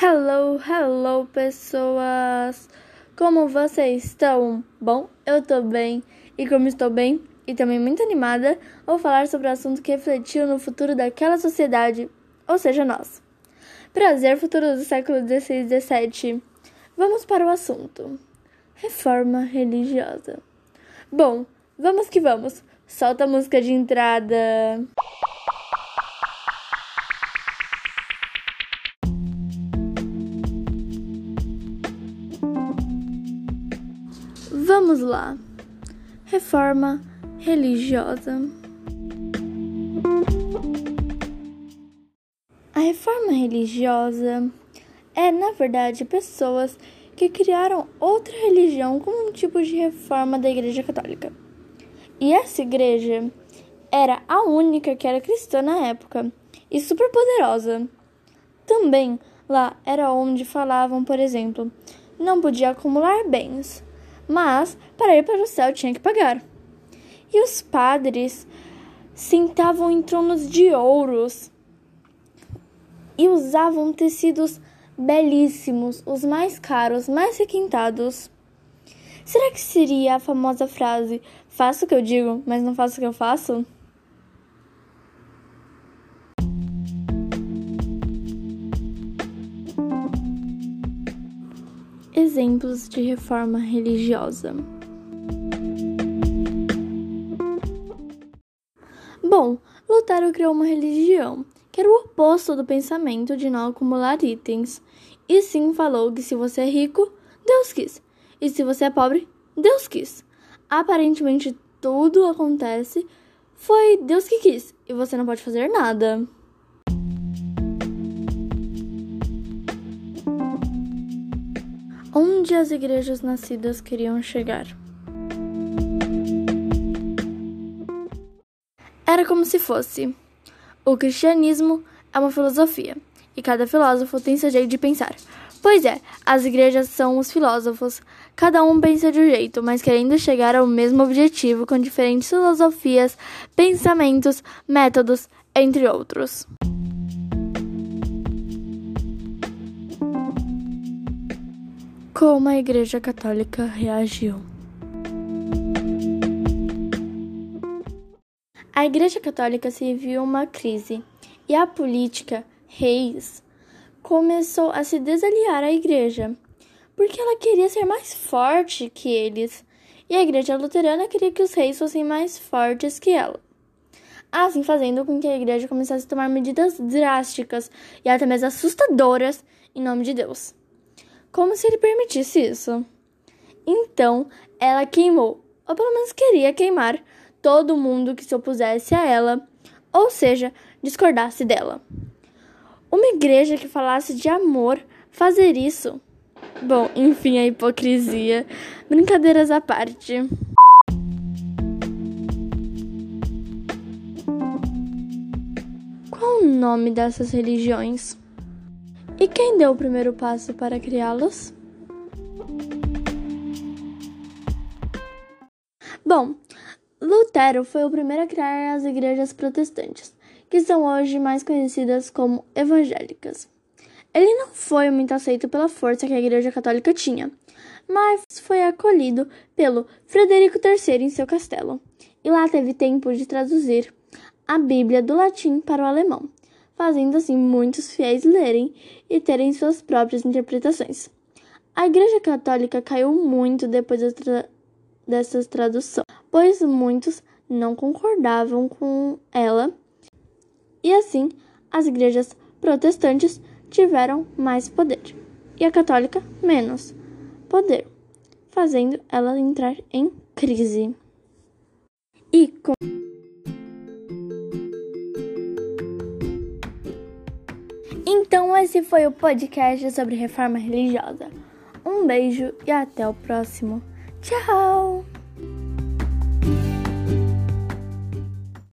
Hello, hello, pessoas! Como vocês estão? Bom, eu tô bem, e como estou bem e também muito animada, vou falar sobre o assunto que refletiu no futuro daquela sociedade, ou seja, nós. Prazer, futuro do século XVI e XVII. Vamos para o assunto: reforma religiosa. Bom, vamos que vamos! Solta a música de entrada! Vamos lá. Reforma religiosa. A reforma religiosa é, na verdade, pessoas que criaram outra religião como um tipo de reforma da Igreja Católica. E essa igreja era a única que era cristã na época e super poderosa. Também lá era onde falavam, por exemplo, não podia acumular bens mas para ir para o céu tinha que pagar. E os padres sentavam em tronos de ouros e usavam tecidos belíssimos, os mais caros, mais requintados. Será que seria a famosa frase: faço o que eu digo, mas não faço o que eu faço? Exemplos de reforma religiosa. Bom, Lutero criou uma religião que era o oposto do pensamento de não acumular itens, e sim falou que se você é rico, Deus quis, e se você é pobre, Deus quis. Aparentemente tudo acontece foi Deus que quis, e você não pode fazer nada. Onde as igrejas nascidas queriam chegar. Era como se fosse: o cristianismo é uma filosofia, e cada filósofo tem seu jeito de pensar. Pois é, as igrejas são os filósofos, cada um pensa de um jeito, mas querendo chegar ao mesmo objetivo com diferentes filosofias, pensamentos, métodos, entre outros. Como a Igreja Católica reagiu? A Igreja Católica se viu uma crise e a política, reis, começou a se desaliar à Igreja, porque ela queria ser mais forte que eles, e a Igreja Luterana queria que os reis fossem mais fortes que ela. Assim fazendo com que a Igreja começasse a tomar medidas drásticas e até mesmo assustadoras em nome de Deus como se ele permitisse isso. Então, ela queimou, ou pelo menos queria queimar, todo mundo que se opusesse a ela, ou seja, discordasse dela. Uma igreja que falasse de amor fazer isso. Bom, enfim, a hipocrisia. Brincadeiras à parte. Qual o nome dessas religiões? E quem deu o primeiro passo para criá-los? Bom, Lutero foi o primeiro a criar as igrejas protestantes, que são hoje mais conhecidas como evangélicas. Ele não foi muito aceito pela força que a Igreja Católica tinha, mas foi acolhido pelo Frederico III em seu castelo, e lá teve tempo de traduzir a Bíblia do latim para o alemão fazendo assim muitos fiéis lerem e terem suas próprias interpretações. A Igreja Católica caiu muito depois tra dessas traduções, pois muitos não concordavam com ela, e assim as igrejas protestantes tiveram mais poder e a católica menos poder, fazendo ela entrar em crise. E com esse foi o podcast sobre reforma religiosa. Um beijo e até o próximo. Tchau!